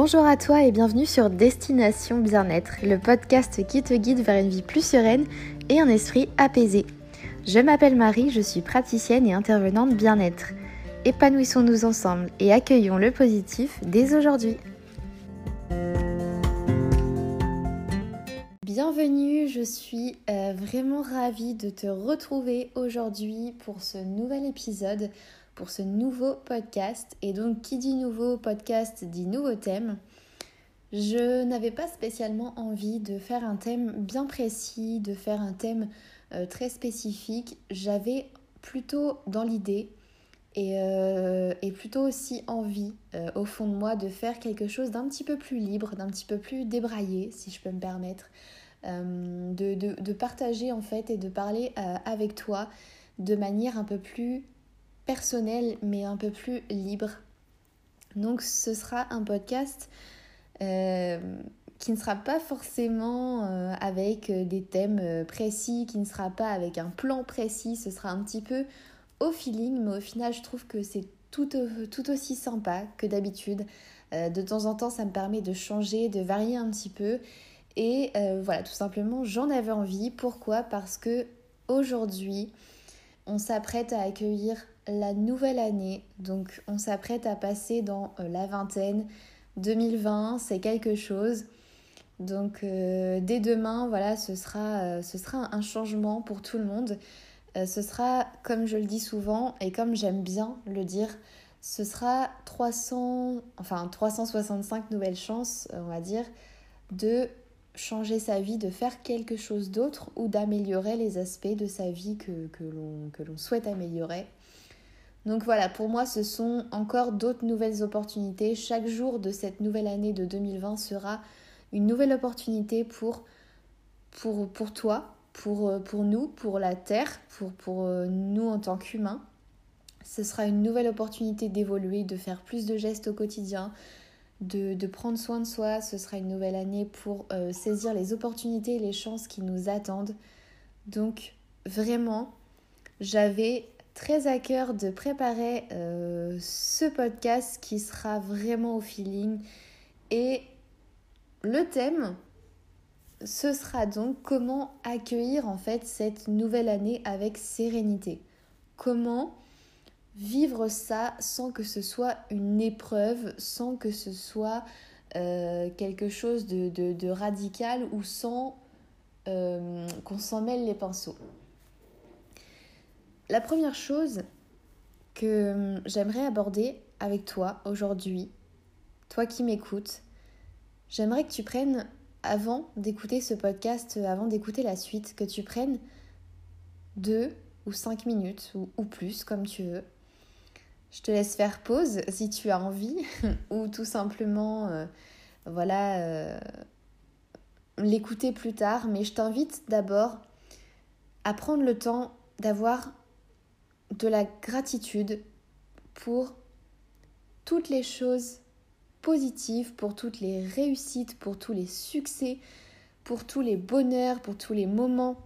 Bonjour à toi et bienvenue sur Destination Bien-être, le podcast qui te guide vers une vie plus sereine et un esprit apaisé. Je m'appelle Marie, je suis praticienne et intervenante bien-être. Épanouissons-nous ensemble et accueillons le positif dès aujourd'hui. Bienvenue, je suis euh, vraiment ravie de te retrouver aujourd'hui pour ce nouvel épisode pour ce nouveau podcast. Et donc, qui dit nouveau podcast dit nouveau thème. Je n'avais pas spécialement envie de faire un thème bien précis, de faire un thème euh, très spécifique. J'avais plutôt dans l'idée et, euh, plutôt aussi envie euh, au fond de moi de faire quelque chose d'un petit peu plus libre, d'un petit peu plus débraillé, si je peux me permettre, de, de, partager en fait et de parler avec toi de manière un peu plus personnel mais un peu plus libre. Donc ce sera un podcast euh, qui ne sera pas forcément euh, avec euh, des thèmes précis, qui ne sera pas avec un plan précis, ce sera un petit peu au feeling, mais au final je trouve que c'est tout, tout, aussi sympa que d'habitude. de temps en temps ça me permet de changer, de varier un petit peu. Et voilà, tout simplement j'en avais envie. Pourquoi? Parce que aujourd'hui on s'apprête à accueillir la nouvelle année. Donc on s'apprête à passer dans euh, la vingtaine. 2020, c'est quelque chose. Donc euh, dès demain, voilà, ce sera, euh, ce sera un changement pour tout le monde. ce sera, comme je le dis souvent et comme j'aime bien le dire, ce sera 300, enfin 365 nouvelles chances, on va dire, de changer sa vie, de faire quelque chose d'autre ou d'améliorer les aspects de sa vie que, que l'on souhaite améliorer. Donc voilà, pour moi, ce sont encore d'autres nouvelles opportunités. Chaque jour de cette nouvelle année de 2020 sera une nouvelle opportunité pour, pour, toi, pour, euh, pour nous, pour la Terre, pour, euh, nous en tant qu'humains. Ce sera une nouvelle opportunité d'évoluer, de faire plus de gestes au quotidien, de, de, prendre soin de soi. Ce sera une nouvelle année pour euh, saisir les opportunités et les chances qui nous attendent. Donc vraiment, j'avais très à cœur de préparer euh, ce podcast qui sera vraiment au feeling. Et le thème, ce sera donc comment accueillir en fait cette nouvelle année avec sérénité. Comment vivre ça sans que ce soit une épreuve, sans que ce soit euh, quelque chose de, radical ou sans euh, qu'on s'en mêle les pinceaux. La première chose que hum, j'aimerais aborder avec toi aujourd'hui, toi qui m'écoutes, j'aimerais que tu prennes, avant d'écouter ce podcast, avant d'écouter la suite, que tu prennes deux ou cinq minutes ou, plus, comme tu veux. Je te laisse faire pause si tu as envie, ou tout simplement, euh, voilà, euh, l'écouter plus tard. Mais je t'invite d'abord à prendre le temps d'avoir de la gratitude pour toutes les choses positives, pour toutes les réussites, pour tous les succès, pour tous les bonheurs, pour tous les moments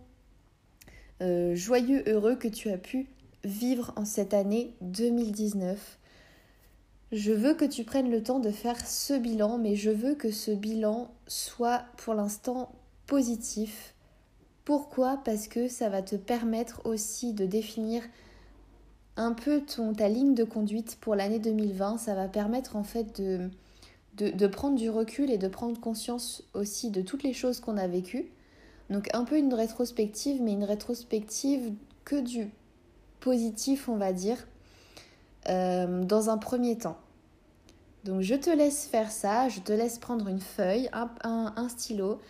euh, joyeux, heureux que tu as pu vivre en cette année 2019. Je veux que tu prennes le temps de faire ce bilan, mais je veux que ce bilan soit pour l'instant positif. Pourquoi? Parce que ça va te permettre aussi de définir un peu ton, ta ligne de conduite pour l'année 2020. Ça va permettre en fait de, de, prendre du recul et de prendre conscience aussi de toutes les choses qu'on a vécues. Donc un peu une rétrospective, mais une rétrospective que du positif, on va dire, euh, dans un premier temps. Donc je te laisse faire ça, je te laisse prendre une feuille, un, un stylo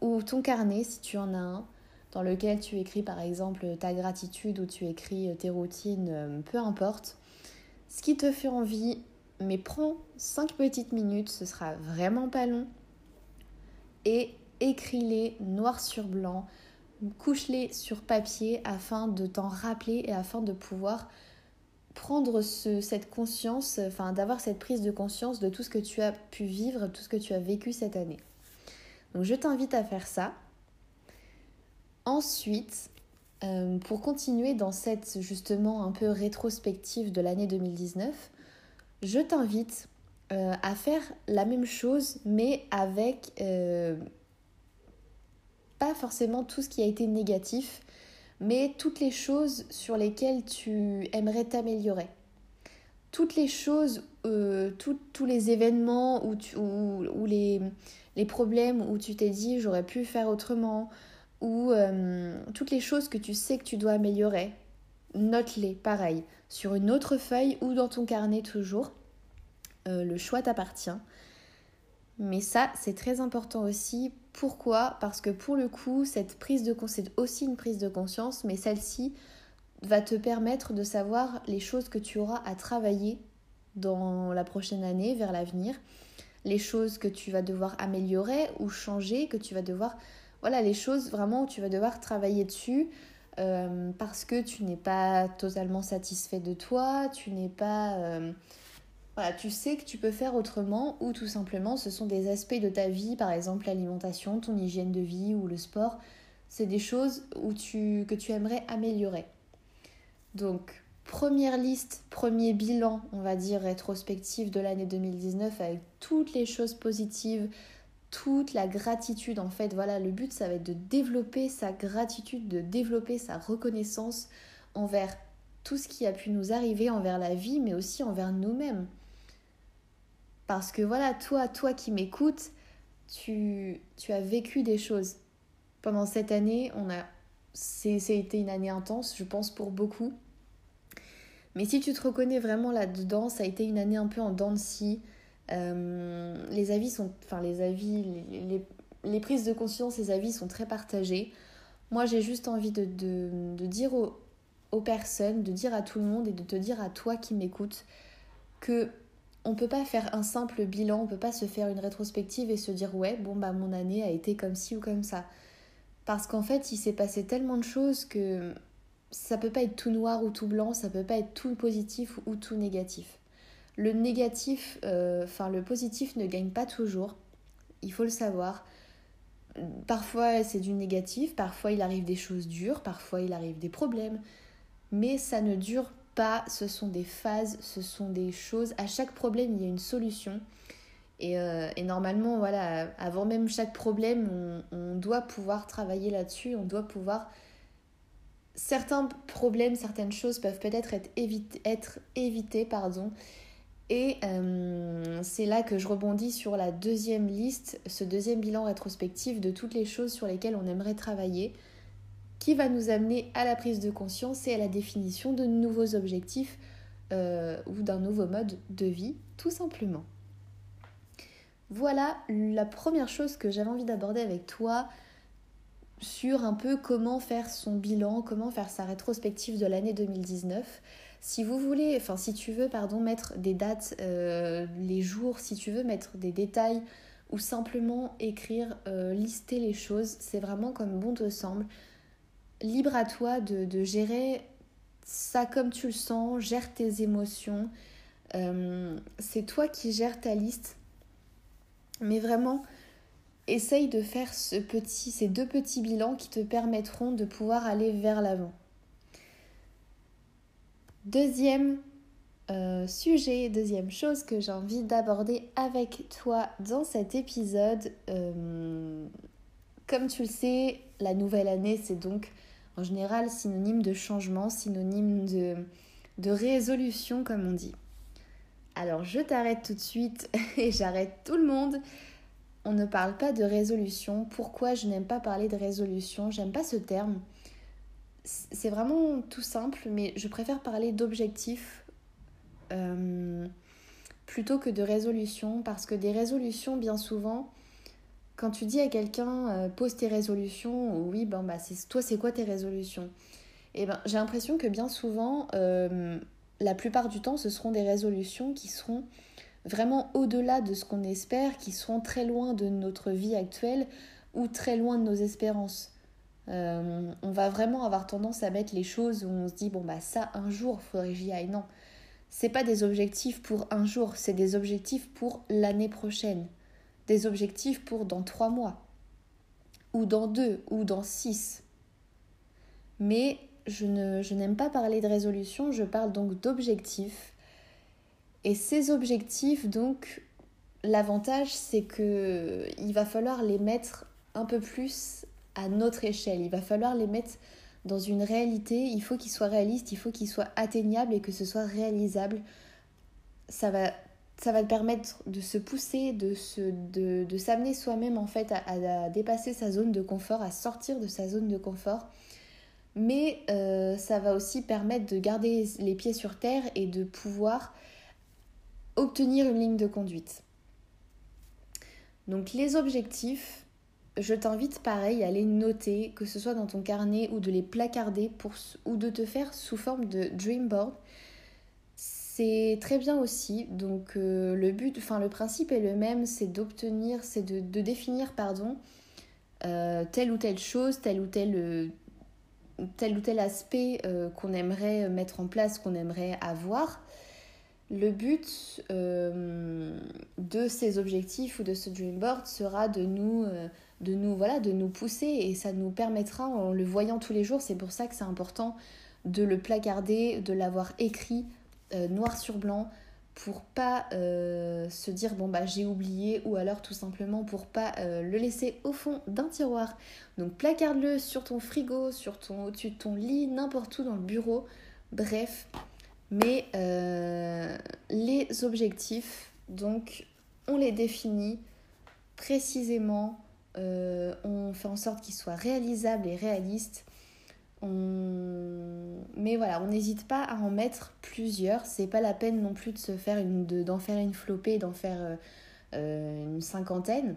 ou ton carnet si tu en as un dans lequel tu écris par exemple ta gratitude ou tu écris tes routines, euh, peu importe. Ce qui te fait envie, mais prends 5 petites minutes, ce sera vraiment pas long. Et écris-les noir sur blanc, couche-les sur papier afin de t'en rappeler et afin de pouvoir prendre cette conscience, enfin d'avoir cette prise de conscience de tout ce que tu as pu vivre, tout ce que tu as vécu cette année. Donc je t'invite à faire ça. Ensuite, euh, pour continuer dans cette justement un peu rétrospective de l'année 2019, je t'invite euh, à faire la même chose, mais avec euh, pas forcément tout ce qui a été négatif, mais toutes les choses sur lesquelles tu aimerais t'améliorer. Toutes les choses, tous les événements ou, ou, les, les, problèmes où tu t'es dit j'aurais pu faire autrement, ou toutes les choses que tu sais que tu dois améliorer, note-les pareil, sur une autre feuille ou dans ton carnet toujours. Euh, le choix t'appartient. Mais ça, c'est très important aussi. Pourquoi? Parce que pour le coup, cette prise de conscience, c'est aussi une prise de conscience, mais celle-ci va te permettre de savoir les choses que tu auras à travailler dans la prochaine année, vers l'avenir, les choses que tu vas devoir améliorer ou changer, que tu vas devoir... Voilà, les choses vraiment où tu vas devoir travailler dessus euh, parce que tu n'es pas totalement satisfait de toi, tu n'es pas... Euh, voilà, tu sais que tu peux faire autrement ou tout simplement ce sont des aspects de ta vie, par exemple l'alimentation, ton hygiène de vie ou le sport. C'est des choses que tu aimerais améliorer. Donc, première liste, premier bilan, on va dire rétrospectif de l'année 2019 avec toutes les choses positives, toute la gratitude en fait. Voilà, le but ça va être de développer sa gratitude, de développer sa reconnaissance envers tout ce qui a pu nous arriver, envers la vie, mais aussi envers nous-mêmes. Parce que voilà, toi, toi qui m'écoutes, tu, tu as vécu des choses. Pendant cette année, on a, c'est, été une année intense, je pense, pour beaucoup. Mais si tu te reconnais vraiment là-dedans, ça a été une année un peu en dents. Euh, les avis sont. Enfin, les avis, les, prises de conscience, les avis sont très partagés. Moi, j'ai juste envie de dire aux, aux, personnes, de dire à tout le monde et de te dire à toi qui m'écoutes que on peut pas faire un simple bilan, on peut pas se faire une rétrospective et se dire ouais, bon bah mon année a été comme ci ou comme ça. Parce qu'en fait, il s'est passé tellement de choses que ça peut pas être tout noir ou tout blanc, ça peut pas être tout positif ou tout négatif. Le négatif, euh, enfin le positif ne gagne pas toujours, il faut le savoir. Parfois c'est du négatif, parfois il arrive des choses dures, parfois il arrive des problèmes, mais ça ne dure ce sont des phases, ce sont des choses. À chaque problème, il y a une solution. Et, euh, normalement, voilà, avant même chaque problème, on, doit pouvoir travailler là-dessus, on doit pouvoir... Certains problèmes, certaines choses peuvent peut-être être, être évitées, pardon. Et euh, c'est là que je rebondis sur la deuxième liste, ce deuxième bilan rétrospectif de toutes les choses sur lesquelles on aimerait travailler qui va nous amener à la prise de conscience et à la définition de nouveaux objectifs euh, ou d'un nouveau mode de vie, tout simplement. Voilà la première chose que j'avais envie d'aborder avec toi sur un peu comment faire son bilan, comment faire sa rétrospective de l'année 2019. Si vous voulez, enfin si tu veux, pardon, mettre des dates, euh, les jours, si tu veux mettre des détails ou simplement écrire, euh, lister les choses, c'est vraiment comme bon te semble libre à toi de, gérer ça comme tu le sens, gère tes émotions. Euh, c'est toi qui gères ta liste. Mais vraiment, essaye de faire ce petit, ces deux petits bilans qui te permettront de pouvoir aller vers l'avant. Deuxième euh, sujet, deuxième chose que j'ai envie d'aborder avec toi dans cet épisode. Euh, comme tu le sais, la nouvelle année, c'est donc en général synonyme de changement, synonyme de, de résolution comme on dit. Alors je t'arrête tout de suite et j'arrête tout le monde. On ne parle pas de résolution. Pourquoi je n'aime pas parler de résolution? J'aime pas ce terme. C'est vraiment tout simple, mais je préfère parler d'objectifs euh, plutôt que de résolution parce que des résolutions, bien souvent, quand tu dis à quelqu'un euh, pose tes résolutions, oui, ben, bah, toi, c'est quoi tes résolutions? Et eh ben, j'ai l'impression que bien souvent, euh, la plupart du temps, ce seront des résolutions qui seront vraiment au-delà de ce qu'on espère, qui seront très loin de notre vie actuelle ou très loin de nos espérances. Euh, on va vraiment avoir tendance à mettre les choses où on se dit bon bah ça un jour faudrait que j'y aille. Non, c'est pas des objectifs pour un jour, c'est des objectifs pour l'année prochaine des objectifs pour dans trois mois, ou dans deux, ou dans six. Mais je, ne, je n'aime pas parler de résolution, je parle donc d'objectifs. Et ces objectifs, donc, l'avantage, c'est que il va falloir les mettre un peu plus à notre échelle. Il va falloir les mettre dans une réalité. Il faut qu'ils soient réalistes, il faut qu'ils soient atteignables et que ce soit réalisable. Ça va, ça va te permettre de se pousser, de, se, de, s'amener soi-même en fait à, à, dépasser sa zone de confort, à sortir de sa zone de confort. Mais euh, ça va aussi permettre de garder les pieds sur terre et de pouvoir obtenir une ligne de conduite. Donc les objectifs, je t'invite pareil à les noter, que ce soit dans ton carnet ou de les placarder ou de te faire sous forme de dream board. C'est très bien aussi. Donc euh, le but, enfin le principe est le même, c'est d'obtenir, c'est de, définir, pardon, euh, telle ou telle chose, tel ou tel, euh, aspect qu'on aimerait mettre en place, qu'on aimerait avoir. Le but euh, de ces objectifs ou de ce dream board sera de nous, euh, de nous, voilà, de nous pousser et ça nous permettra en le voyant tous les jours. C'est pour ça que c'est important de le placarder, de l'avoir écrit euh, noir sur blanc pour pas se dire bon bah j'ai oublié ou alors tout simplement pour pas le laisser au fond d'un tiroir. Donc placarde-le sur ton frigo, sur ton au-dessus de ton lit, n'importe où dans le bureau. Bref, mais euh, les objectifs, donc, on les définit précisément, euh, on fait en sorte qu'ils soient réalisables et réalistes. Mais voilà, on n'hésite pas à en mettre plusieurs. C'est pas la peine non plus de se faire une, d'en faire une flopée, d'en faire euh, une cinquantaine.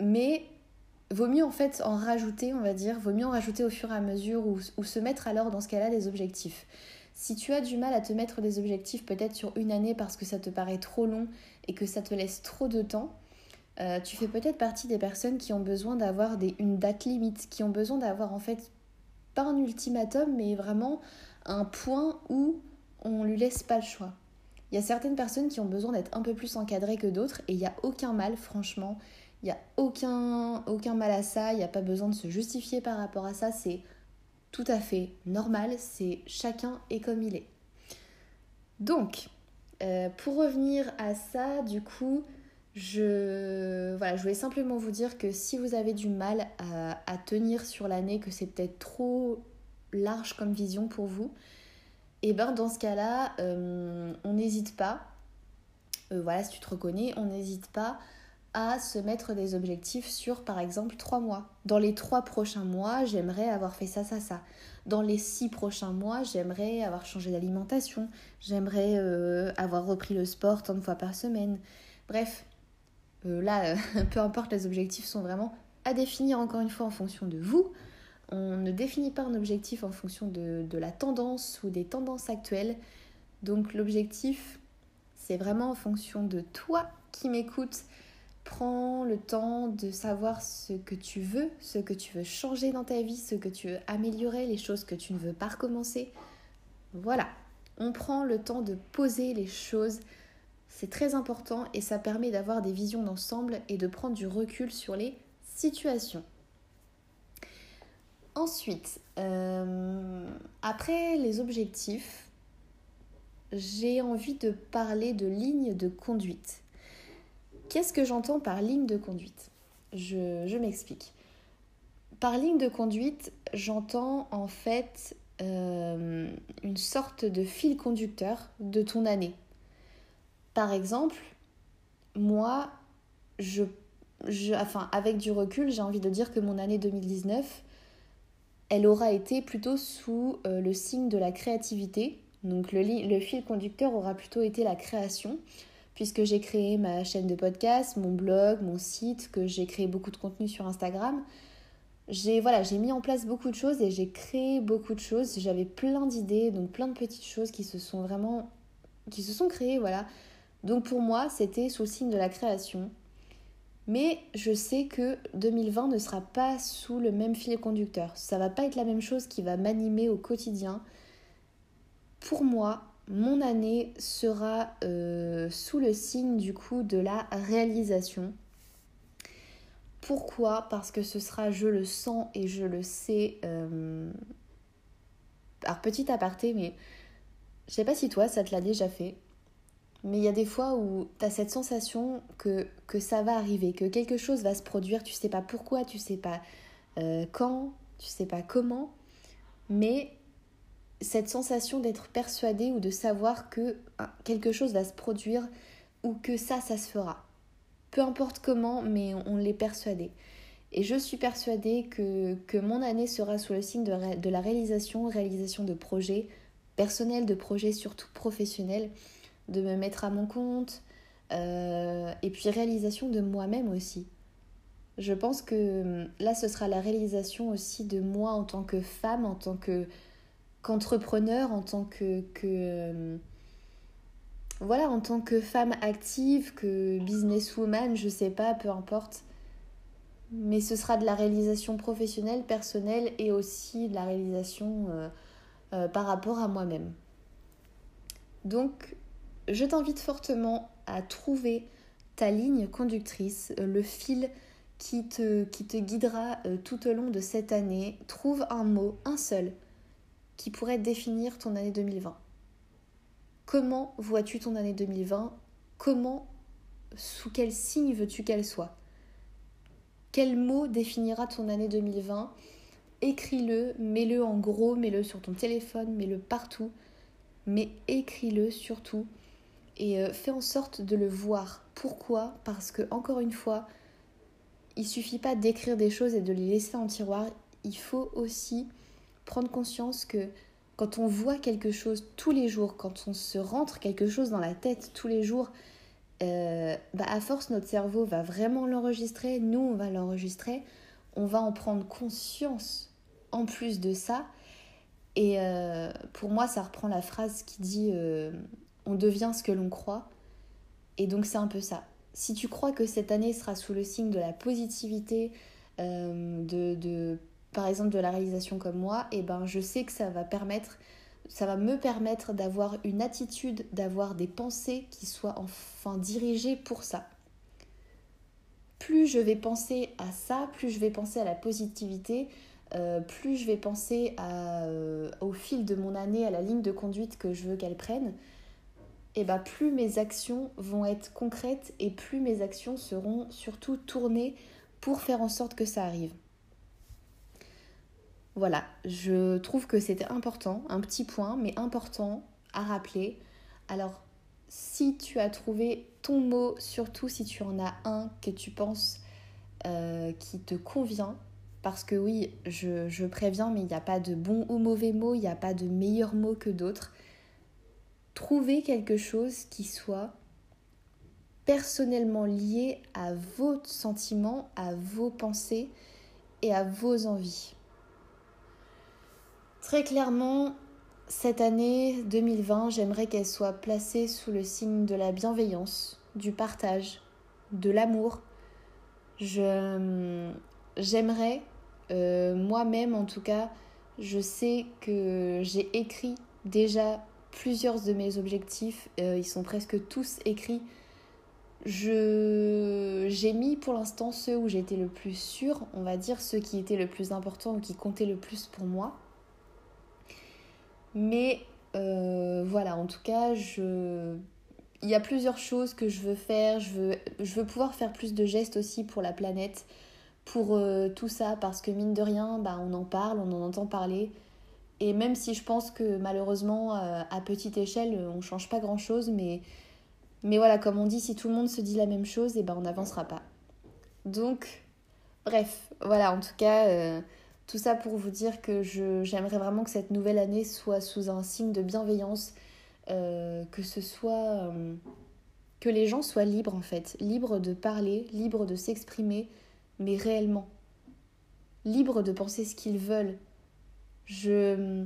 Mais vaut mieux en fait en rajouter, on va dire, vaut mieux en rajouter au fur et à mesure ou, ou se mettre alors dans ce cas-là des objectifs. Si tu as du mal à te mettre des objectifs peut-être sur une année parce que ça te paraît trop long et que ça te laisse trop de temps, euh, tu fais peut-être partie des personnes qui ont besoin d'avoir une date limite, qui ont besoin d'avoir en fait pas un ultimatum, mais vraiment un point où on lui laisse pas le choix. Il y a certaines personnes qui ont besoin d'être un peu plus encadrées que d'autres et il n'y a aucun mal, franchement. Il n'y a aucun, aucun mal à ça, il n'y a pas besoin de se justifier par rapport à ça. C'est tout à fait normal, c'est chacun est comme il est. Donc, euh, pour revenir à ça, du coup, je, voilà, je voulais simplement vous dire que si vous avez du mal à, tenir sur l'année, que c'est peut-être trop large comme vision pour vous, et eh ben dans ce cas-là, euh, on n'hésite pas, euh, voilà, si tu te reconnais, on n'hésite pas à se mettre des objectifs sur par exemple trois mois. Dans les trois prochains mois, j'aimerais avoir fait ça, ça, ça. Dans les six prochains mois, j'aimerais avoir changé d'alimentation. J'aimerais euh, avoir repris le sport tant de fois par semaine. Bref, euh, là, euh, peu importe, les objectifs sont vraiment à définir encore une fois en fonction de vous. On ne définit pas un objectif en fonction de, de la tendance ou des tendances actuelles. Donc l'objectif, c'est vraiment en fonction de toi qui m'écoutes Prends le temps de savoir ce que tu veux, ce que tu veux changer dans ta vie, ce que tu veux améliorer, les choses que tu ne veux pas recommencer. Voilà, on prend le temps de poser les choses. C'est très important et ça permet d'avoir des visions d'ensemble et de prendre du recul sur les situations. Ensuite, euh, après les objectifs, j'ai envie de parler de lignes de conduite. Qu'est-ce que j'entends par ligne de conduite? Je, m'explique. Par ligne de conduite, j'entends en fait euh, une sorte de fil conducteur de ton année. Par exemple, moi, je, je, avec du recul, j'ai envie de dire que mon année 2019, elle aura été plutôt sous euh, le signe de la créativité. Donc le fil conducteur aura plutôt été la création puisque j'ai créé ma chaîne de podcast, mon blog, mon site, que j'ai créé beaucoup de contenu sur Instagram. J'ai voilà, j'ai mis en place beaucoup de choses et j'ai créé beaucoup de choses. J'avais plein d'idées, donc plein de petites choses qui se sont vraiment qui se sont créées, voilà. Donc pour moi, c'était sous le signe de la création. Mais je sais que 2020 ne sera pas sous le même fil conducteur. Ça va pas être la même chose qui va m'animer au quotidien. Pour moi, mon année sera euh, sous le signe du coup de la réalisation. Pourquoi? Parce que ce sera, je le sens et je le sais. Euh... Alors petit aparté, mais je sais pas si toi ça te l'a déjà fait. Mais il y a des fois où tu as cette sensation que, que ça va arriver, que quelque chose va se produire, tu sais pas pourquoi, tu sais pas euh, quand, tu sais pas comment, mais cette sensation d'être persuadé ou de savoir que ah, quelque chose va se produire ou que ça, ça se fera. Peu importe comment, mais on, l'est persuadé. Et je suis persuadée que, mon année sera sous le signe de, de la réalisation, réalisation de projets personnels, de projets surtout professionnels, de me mettre à mon compte, euh, et puis réalisation de moi-même aussi. Je pense que hum, là, ce sera la réalisation aussi de moi en tant que femme, en tant que qu'entrepreneur, en tant que, que hum, voilà, en tant que femme active, que businesswoman, je sais pas, peu importe. Mais ce sera de la réalisation professionnelle, personnelle et aussi de la réalisation euh, euh, par rapport à moi-même. Donc, je t'invite fortement à trouver ta ligne conductrice, euh, le fil qui te, qui te guidera tout au long de cette année. Trouve un mot, un seul, qui pourrait définir ton année 2020. Comment vois-tu ton année 2020 Comment, sous quel signe veux-tu qu'elle soit? Quel mot définira ton année 2020 Écris-le, mets-le en gros, mets-le sur ton téléphone, mets-le partout, mais écris-le surtout et euh, fais en sorte de le voir. Pourquoi? Parce que, encore une fois, il suffit pas d'écrire des choses et de les laisser en tiroir, il faut aussi prendre conscience que quand on voit quelque chose tous les jours, quand on se rentre quelque chose dans la tête tous les jours, euh, bah à force notre cerveau va vraiment l'enregistrer, nous on va l'enregistrer, on va en prendre conscience en plus de ça. Et euh, pour moi ça reprend la phrase qui dit euh, on devient ce que l'on croit. Et donc c'est un peu ça. Si tu crois que cette année sera sous le signe de la positivité, de, de par exemple de la réalisation comme moi, et eh ben je sais que ça va permettre ça va me permettre d'avoir une attitude, d'avoir des pensées qui soient enfin dirigées pour ça. Plus je vais penser à ça, plus je vais penser à la positivité, euh, plus je vais penser euh, au fil de mon année, à la ligne de conduite que je veux qu'elle prenne, et eh ben plus mes actions vont être concrètes et plus mes actions seront surtout tournées pour faire en sorte que ça arrive. Voilà, je trouve que c'était important, un petit point, mais important à rappeler. Alors, si tu as trouvé ton mot, surtout si tu en as un que tu penses euh, qui te convient, parce que oui, je, préviens, mais il n'y a pas de bon ou mauvais mot, il n'y a pas de meilleur mot que d'autres. Trouvez quelque chose qui soit personnellement lié à vos sentiments, à vos pensées et à vos envies. Très clairement, cette année 2020, j'aimerais qu'elle soit placée sous le signe de la bienveillance, du partage, de l'amour. J'aimerais euh, moi-même en tout cas, je sais que j'ai écrit déjà plusieurs de mes objectifs, euh, ils sont presque tous écrits. J'ai mis pour l'instant ceux où j'étais le plus sûre, on va dire ceux qui étaient le plus importants ou qui comptaient le plus pour moi. Mais euh, voilà, en tout cas, je... il y a plusieurs choses que je veux faire. Je veux, pouvoir faire plus de gestes aussi pour la planète, pour euh, tout ça, parce que mine de rien, bah, on en parle, on en entend parler. Et même si je pense que malheureusement, euh, à petite échelle, on ne change pas grand-chose, mais, mais voilà, comme on dit, si tout le monde se dit la même chose, eh ben on n'avancera pas. Donc, bref, voilà, en tout cas, tout ça pour vous dire que j'aimerais vraiment que cette nouvelle année soit sous un signe de bienveillance, euh, que ce soit... Euh, que les gens soient libres en fait, libres de parler, libres de s'exprimer, mais réellement. Libres de penser ce qu'ils veulent. Je...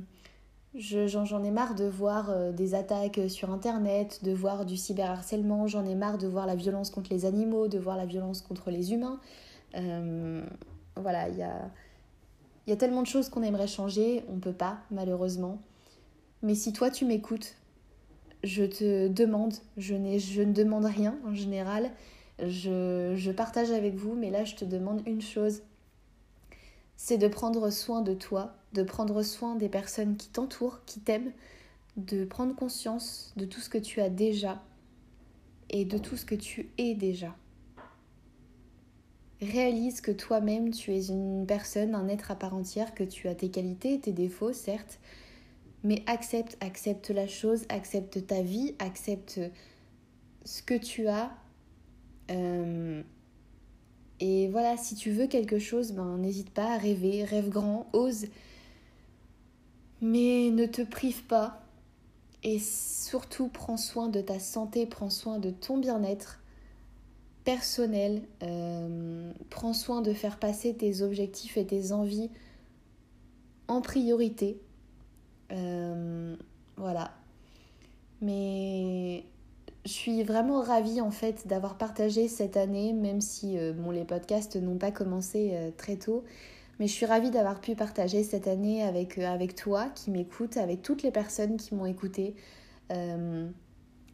J'en ai marre de voir euh, des attaques sur Internet, de voir du cyberharcèlement, j'en ai marre de voir la violence contre les animaux, de voir la violence contre les humains. voilà, il y a il y a tellement de choses qu'on aimerait changer, on ne peut pas, malheureusement. Mais si toi tu m'écoutes, je te demande, je, je ne demande rien en général, je, je partage avec vous, mais là je te demande une chose, c'est de prendre soin de toi, de prendre soin des personnes qui t'entourent, qui t'aiment, de prendre conscience de tout ce que tu as déjà et de tout ce que tu es déjà. Réalise que toi-même, tu es une personne, un être à part entière, que tu as tes qualités, tes défauts, certes, mais accepte, accepte la chose, accepte ta vie, accepte ce que tu as. Euh, et voilà, si tu veux quelque chose, ben n'hésite pas à rêver, rêve grand, ose. Mais ne te prive pas. Et surtout, prends soin de ta santé, prends soin de ton bien-être personnel. Euh, prends soin de faire passer tes objectifs et tes envies en priorité. Euh, voilà. Mais je suis vraiment ravie en fait d'avoir partagé cette année, même si euh, bon, les podcasts n'ont pas commencé très tôt. Mais je suis ravie d'avoir pu partager cette année avec, avec toi qui m'écoute, avec toutes les personnes qui m'ont écouté.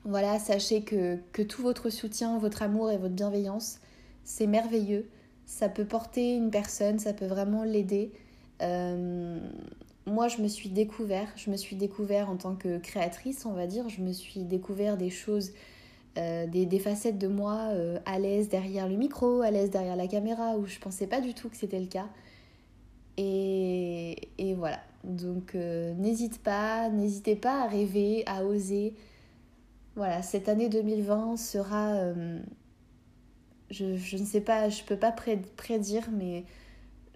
Voilà, sachez que, tout votre soutien, votre amour et votre bienveillance, c'est merveilleux. Ça peut porter une personne, ça peut vraiment l'aider. Euh, moi, je me suis découvert, je me suis découvert en tant que créatrice, on va dire. Je me suis découvert des choses, euh, des, facettes de moi euh, à l'aise derrière le micro, à l'aise derrière la caméra, où je pensais pas du tout que c'était le cas. Et, et voilà. Donc, n'hésite pas, n'hésitez pas à rêver, à oser. Voilà, cette année 2020 sera... Euh, je, ne sais pas, je peux pas prédire, mais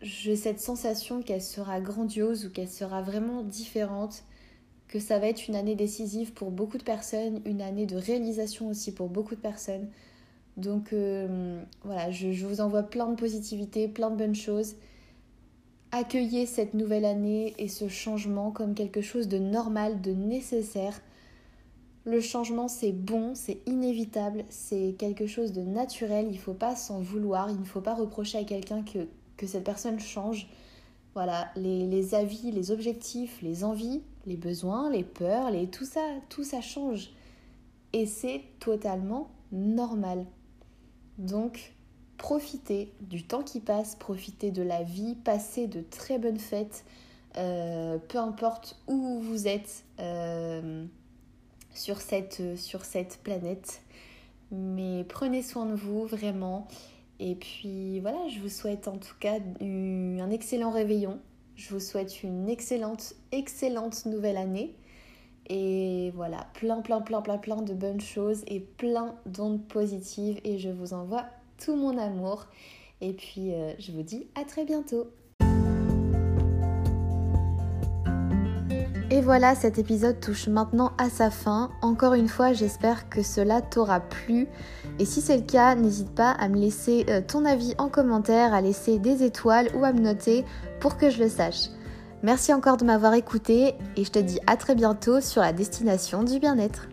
j'ai cette sensation qu'elle sera grandiose ou qu'elle sera vraiment différente, que ça va être une année décisive pour beaucoup de personnes, une année de réalisation aussi pour beaucoup de personnes. Donc euh, voilà, je, je, vous envoie plein de positivité, plein de bonnes choses. Accueillez cette nouvelle année et ce changement comme quelque chose de normal, de nécessaire. Le changement, c'est bon, c'est inévitable, c'est quelque chose de naturel, il ne faut pas s'en vouloir, il ne faut pas reprocher à quelqu'un que, cette personne change. Voilà, les, avis, les objectifs, les envies, les besoins, les peurs, tout ça, tout ça change. Et c'est totalement normal. Donc, profitez du temps qui passe, profitez de la vie, passez de très bonnes fêtes, euh, peu importe où vous êtes. Euh, sur cette, sur cette planète. Mais prenez soin de vous vraiment. Et puis voilà, je vous souhaite en tout cas un excellent réveillon. Je vous souhaite une excellente, excellente nouvelle année. Et voilà, plein, plein, plein, plein, plein de bonnes choses et plein d'ondes positives. Et je vous envoie tout mon amour. Et puis, euh, je vous dis à très bientôt. Et voilà, cet épisode touche maintenant à sa fin. Encore une fois, j'espère que cela t'aura plu. Et si c'est le cas, n'hésite pas à me laisser euh, ton avis en commentaire, à laisser des étoiles ou à me noter pour que je le sache. Merci encore de m'avoir écouté et je te dis à très bientôt sur la destination du bien-être.